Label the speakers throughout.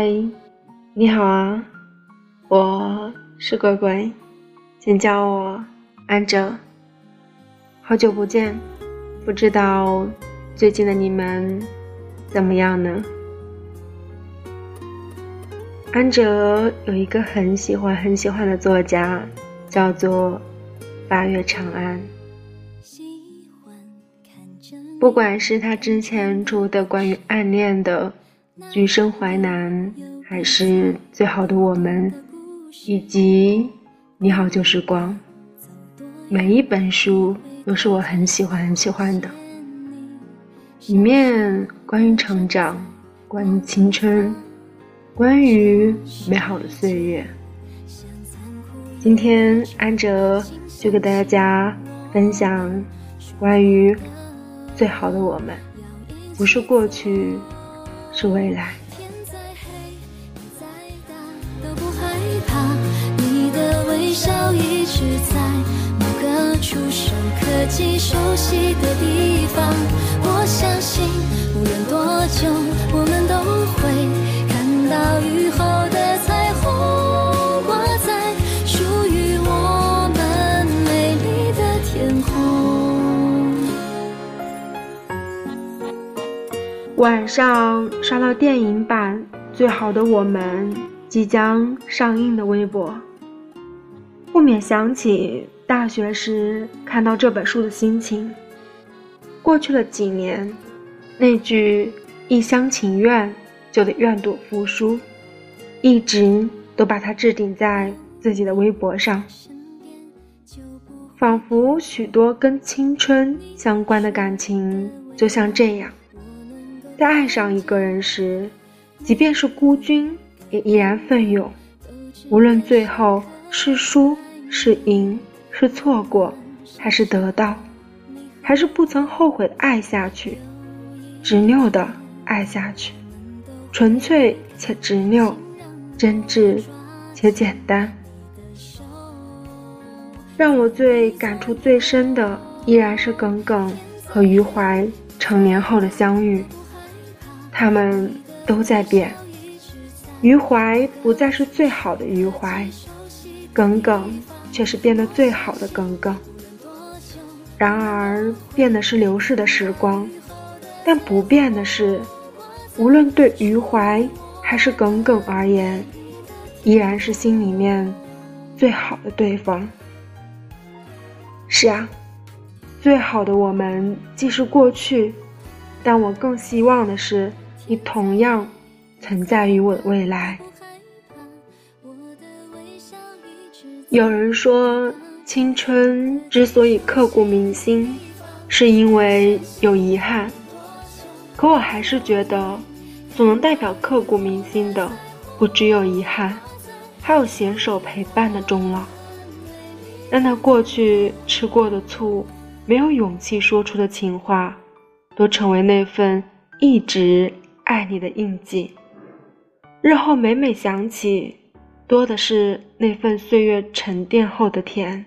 Speaker 1: 喂，你好啊，我是乖乖，请叫我安哲。好久不见，不知道最近的你们怎么样呢？安哲有一个很喜欢很喜欢的作家，叫做八月长安。不管是他之前出的关于暗恋的。橘生淮南，还是最好的我们，以及你好旧时光，每一本书都是我很喜欢很喜欢的。里面关于成长，关于青春，关于美好的岁月。今天安哲就给大家分享关于最好的我们，不是过去。是未来。天再黑，再大都不害怕。你的微笑一直在某个触手可及、熟悉的地方。我相信，无论多久，我们都会看到雨后晚上。刷到电影版《最好的我们》即将上映的微博，不免想起大学时看到这本书的心情。过去了几年，那句一厢情愿就得愿赌服输，一直都把它置顶在自己的微博上，仿佛许多跟青春相关的感情就像这样。在爱上一个人时，即便是孤军，也依然奋勇。无论最后是输是赢，是错过还是得到，还是不曾后悔的爱下去，执拗的爱下去，纯粹且执拗，真挚且简单。让我最感触最深的，依然是耿耿和余淮成年后的相遇。他们都在变，余淮不再是最好的余淮，耿耿却是变得最好的耿耿。然而，变的是流逝的时光，但不变的是，无论对余淮还是耿耿而言，依然是心里面最好的对方。是啊，最好的我们既是过去。但我更希望的是，你同样存在于我的未来。有人说，青春之所以刻骨铭心，是因为有遗憾。可我还是觉得，所能代表刻骨铭心的，不只有遗憾，还有携手陪伴的终老。让那过去吃过的醋，没有勇气说出的情话。都成为那份一直爱你的印记，日后每每想起，多的是那份岁月沉淀后的甜。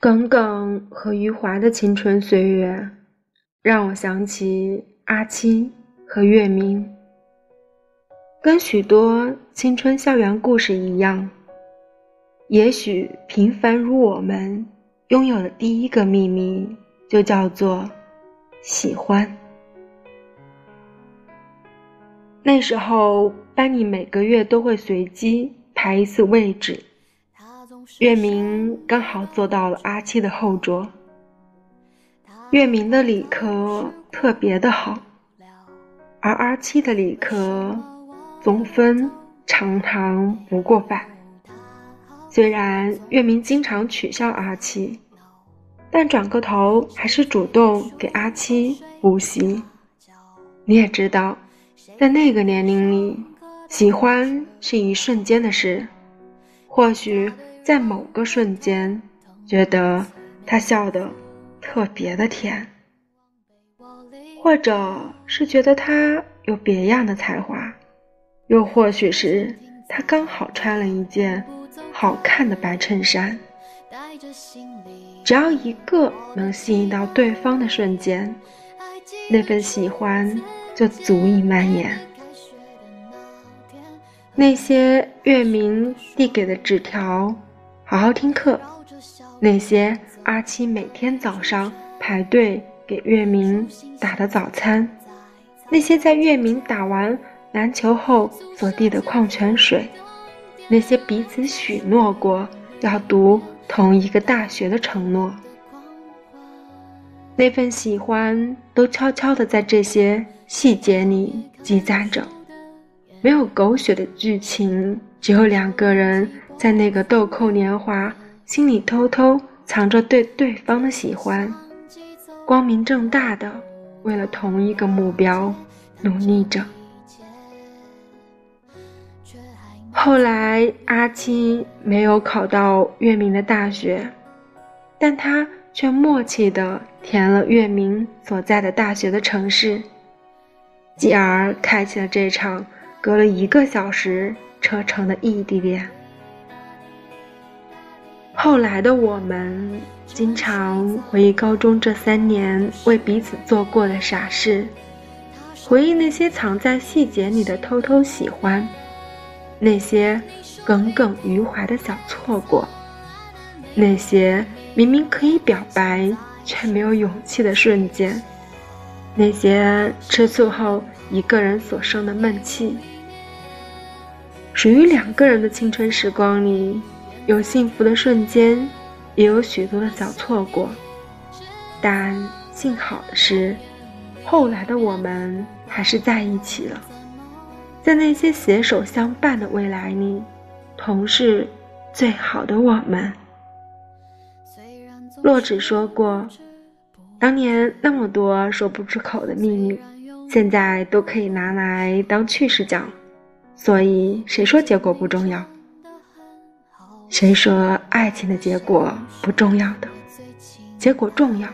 Speaker 1: 耿耿和余淮的青春岁月，让我想起阿七和月明。跟许多青春校园故事一样，也许平凡如我们，拥有的第一个秘密就叫做。喜欢。那时候班里每个月都会随机排一次位置，月明刚好坐到了阿七的后桌。月明的理科特别的好，而阿七的理科总分常常不过百。虽然月明经常取笑阿七。但转过头，还是主动给阿七补习。你也知道，在那个年龄里，喜欢是一瞬间的事。或许在某个瞬间，觉得他笑得特别的甜，或者是觉得他有别样的才华，又或许是他刚好穿了一件好看的白衬衫。只要一个能吸引到对方的瞬间，那份喜欢就足以蔓延。那些月明递给的纸条，好好听课；那些阿七每天早上排队给月明打的早餐；那些在月明打完篮球后所递的矿泉水；那些彼此许诺过要读同一个大学的承诺。那份喜欢都悄悄地在这些细节里积攒着，没有狗血的剧情，只有两个人在那个豆蔻年华，心里偷偷藏着对对方的喜欢，光明正大的为了同一个目标努力着。后来阿七没有考到月明的大学，但他。却默契地填了月明所在的大学的城市，继而开启了这场隔了一个小时车程的异地恋。后来的我们经常回忆高中这三年为彼此做过的傻事，回忆那些藏在细节里的偷偷喜欢，那些耿耿于怀的小错过，那些。明明可以表白却没有勇气的瞬间，那些吃醋后一个人所生的闷气，属于两个人的青春时光里，有幸福的瞬间，也有许多的小错过。但幸好的是，后来的我们还是在一起了，在那些携手相伴的未来里，同是最好的我们。洛枳说过，当年那么多说不出口的秘密，现在都可以拿来当趣事讲。所以，谁说结果不重要？谁说爱情的结果不重要的？结果重要。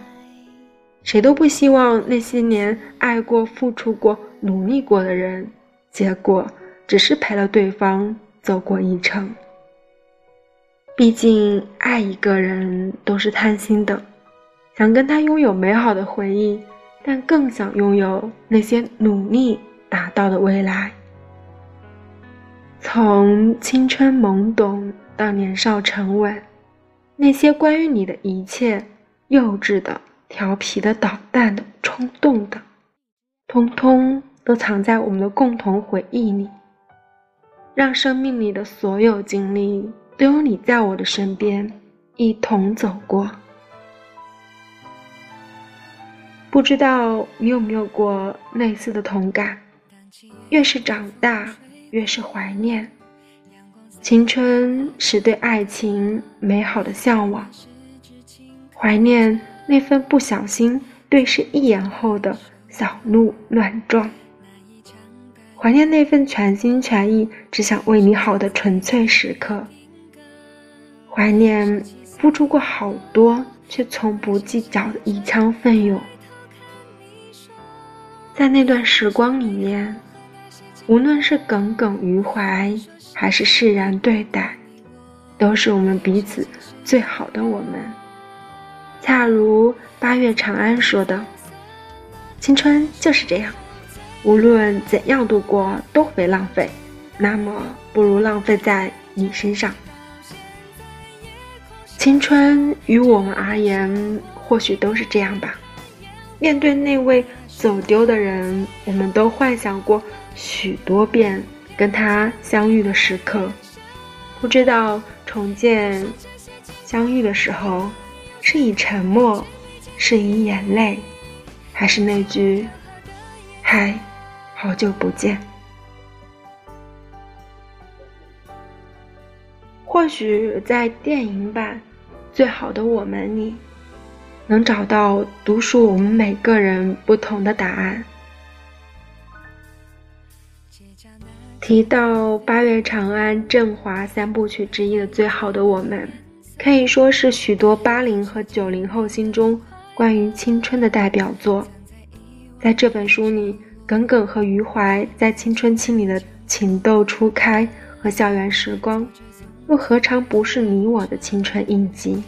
Speaker 1: 谁都不希望那些年爱过、付出过、努力过的人，结果只是陪了对方走过一程。毕竟，爱一个人都是贪心的，想跟他拥有美好的回忆，但更想拥有那些努力达到的未来。从青春懵懂到年少沉稳，那些关于你的一切，幼稚的、调皮的、捣蛋的、冲动的，通通都藏在我们的共同回忆里，让生命里的所有经历。都有你在我的身边，一同走过。不知道你有没有过类似的同感？越是长大，越是怀念。青春是对爱情美好的向往，怀念那份不小心对视一眼后的小鹿乱撞，怀念那份全心全意只想为你好的纯粹时刻。怀念付出过好多却从不计较的一腔奋勇，在那段时光里面，无论是耿耿于怀，还是释然对待，都是我们彼此最好的我们。恰如八月长安说的：“青春就是这样，无论怎样度过都会被浪费，那么不如浪费在你身上。”青春于我们而言，或许都是这样吧。面对那位走丢的人，我们都幻想过许多遍跟他相遇的时刻。不知道重见相遇的时候，是以沉默，是以眼泪，还是那句“嗨，好久不见”。或许在电影版。最好的我们里，能找到独属我们每个人不同的答案。提到八月长安振华三部曲之一的《最好的我们》，可以说是许多八零和九零后心中关于青春的代表作。在这本书里，耿耿和余淮在青春期里的情窦初开和校园时光。又何尝不是你我的青春印记？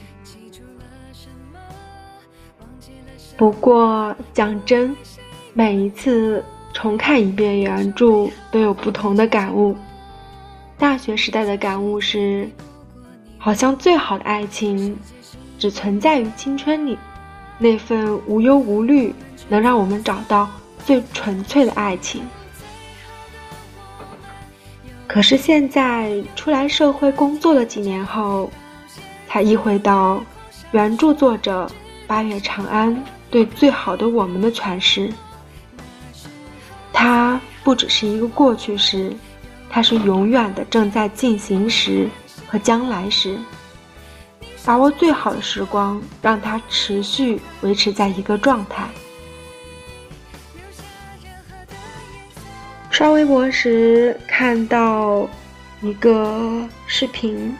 Speaker 1: 不过讲真，每一次重看一遍原著，都有不同的感悟。大学时代的感悟是，好像最好的爱情只存在于青春里，那份无忧无虑能让我们找到最纯粹的爱情。可是现在出来社会工作了几年后，才意会到，原著作者八月长安对最好的我们的诠释。它不只是一个过去时，它是永远的正在进行时和将来时。把握最好的时光，让它持续维持在一个状态。刷微博时看到一个视频，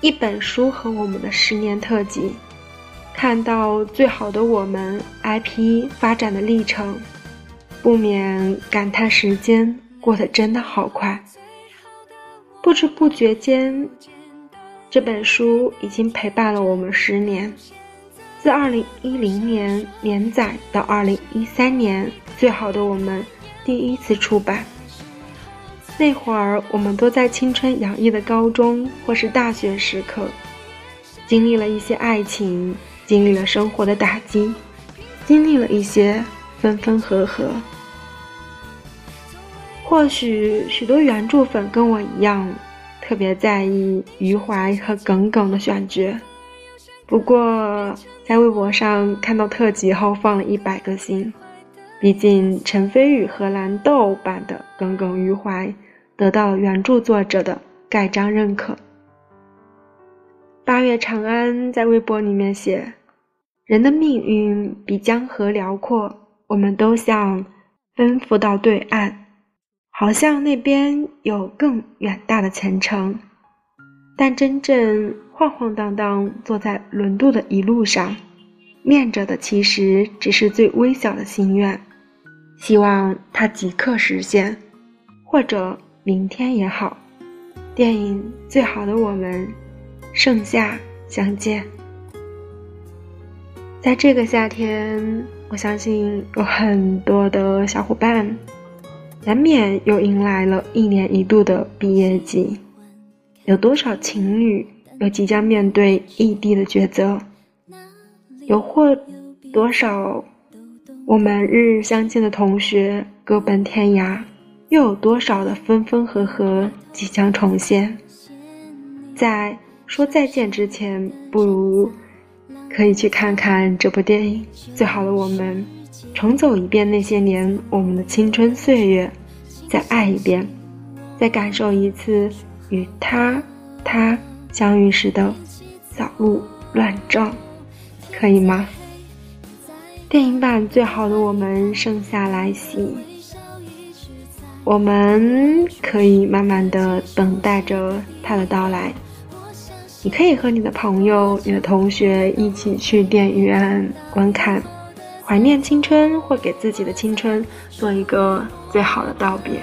Speaker 1: 一本书和我们的十年特辑，看到最好的我们 IP 发展的历程，不免感叹时间过得真的好快。不知不觉间，这本书已经陪伴了我们十年，自二零一零年连载到二零一三年，最好的我们。第一次出版，那会儿我们都在青春洋溢的高中或是大学时刻，经历了一些爱情，经历了生活的打击，经历了一些分分合合。或许许多原著粉跟我一样，特别在意余淮和耿耿的选角。不过在微博上看到特辑后，放了一百个心。毕竟，陈飞宇和蓝豆版的《耿耿于怀》得到了原著作者的盖章认可。八月长安在微博里面写：“人的命运比江河辽阔，我们都想奔赴到对岸，好像那边有更远大的前程。但真正晃晃荡荡坐在轮渡的一路上，念着的其实只是最微小的心愿。”希望它即刻实现，或者明天也好。电影《最好的我们》，盛夏相见。在这个夏天，我相信有很多的小伙伴，难免又迎来了一年一度的毕业季。有多少情侣又即将面对异地的抉择？有或多少？我们日日相见的同学各奔天涯，又有多少的分分合合即将重现？在说再见之前，不如可以去看看这部电影《最好的我们》，重走一遍那些年我们的青春岁月，再爱一遍，再感受一次与他他相遇时的小鹿乱撞，可以吗？电影版最好的我们盛夏来袭，我们可以慢慢的等待着他的到来。你可以和你的朋友、你的同学一起去电影院观看，怀念青春，或给自己的青春做一个最好的道别。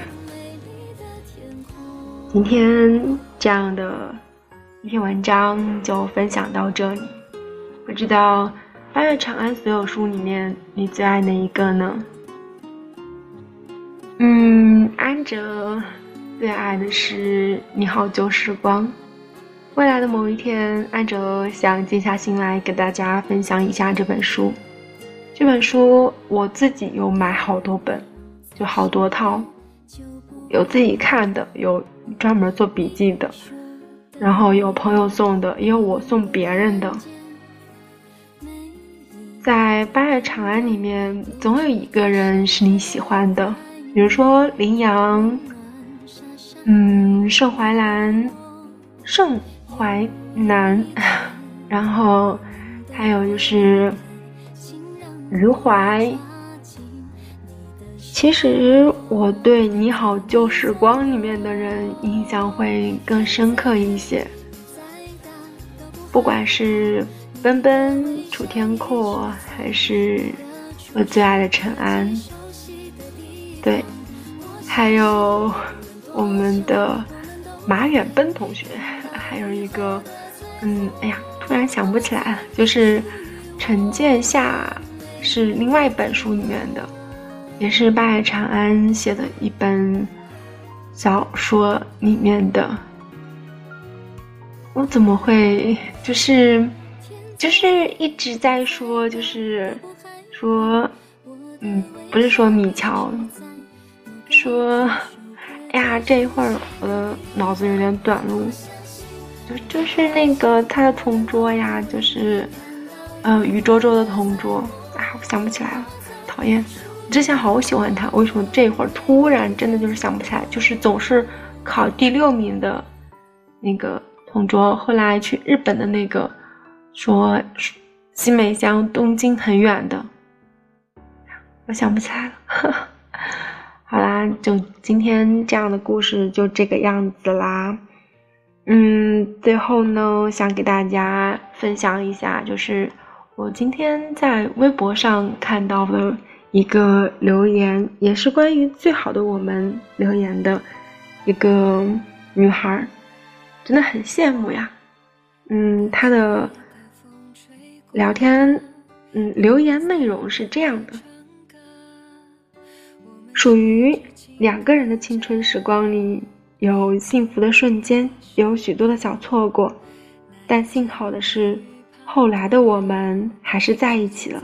Speaker 1: 今天这样的一篇文章就分享到这里，不知道。八月长安所有书里面，你最爱哪一个呢？嗯，安哲最爱的是《你好旧时光》。未来的某一天，安哲想静下心来给大家分享一下这本书。这本书我自己有买好多本，就好多套，有自己看的，有专门做笔记的，然后有朋友送的，也有我送别人的。在八月长安里面，总有一个人是你喜欢的，比如说林阳，嗯，盛淮南，盛淮南，然后还有就是余淮。其实我对你好旧时光里面的人印象会更深刻一些，不管是。奔奔、楚天阔，还是我最爱的陈安，对，还有我们的马远奔同学，还有一个，嗯，哎呀，突然想不起来了，就是陈建夏，是另外一本书里面的，也是八海长安写的一本小说里面的。我怎么会就是就是一直在说，就是说，嗯，不是说米乔，说，哎呀，这一会儿我的脑子有点短路，就就是那个他的同桌呀，就是，呃，于周周的同桌啊，我想不起来了，讨厌。之前好喜欢他，为什么这会儿突然真的就是想不起来？就是总是考第六名的那个同桌，后来去日本的那个，说新美乡东京很远的，我想不起来了。好啦，就今天这样的故事就这个样子啦。嗯，最后呢，想给大家分享一下，就是我今天在微博上看到的。一个留言也是关于最好的我们留言的一个女孩，真的很羡慕呀。嗯，她的聊天，嗯，留言内容是这样的：属于两个人的青春时光里，有幸福的瞬间，有许多的小错过，但幸好的是，后来的我们还是在一起了。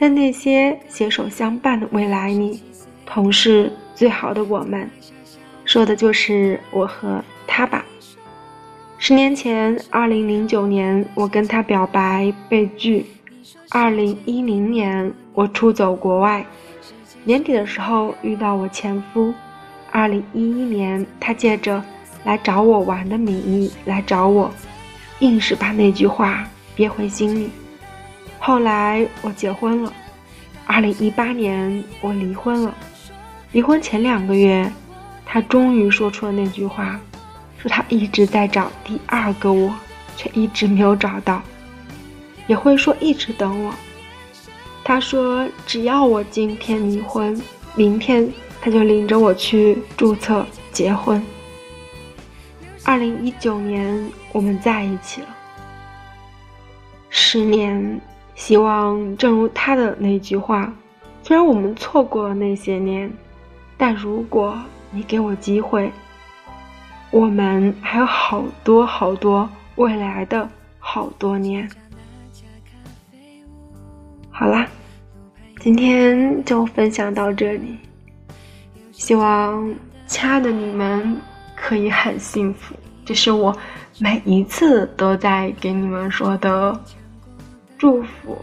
Speaker 1: 在那些携手相伴的未来里，同是最好的我们，说的就是我和他吧。十年前，二零零九年，我跟他表白被拒；二零一零年，我出走国外；年底的时候遇到我前夫；二零一一年，他借着来找我玩的名义来找我，硬是把那句话憋回心里。后来我结婚了，二零一八年我离婚了。离婚前两个月，他终于说出了那句话，说他一直在找第二个我，却一直没有找到。也会说一直等我。他说只要我今天离婚，明天他就领着我去注册结婚。二零一九年我们在一起了，十年。希望正如他的那句话，虽然我们错过了那些年，但如果你给我机会，我们还有好多好多未来的好多年。好啦，今天就分享到这里，希望亲爱的你们可以很幸福，这是我每一次都在给你们说的。祝福，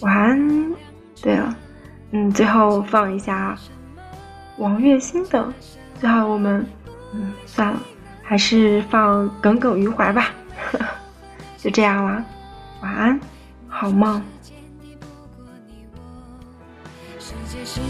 Speaker 1: 晚安。对了，嗯，最后放一下王栎鑫的。最后我们，嗯，算了，还是放《耿耿于怀》吧。就这样啦，晚安，好梦。
Speaker 2: 世界是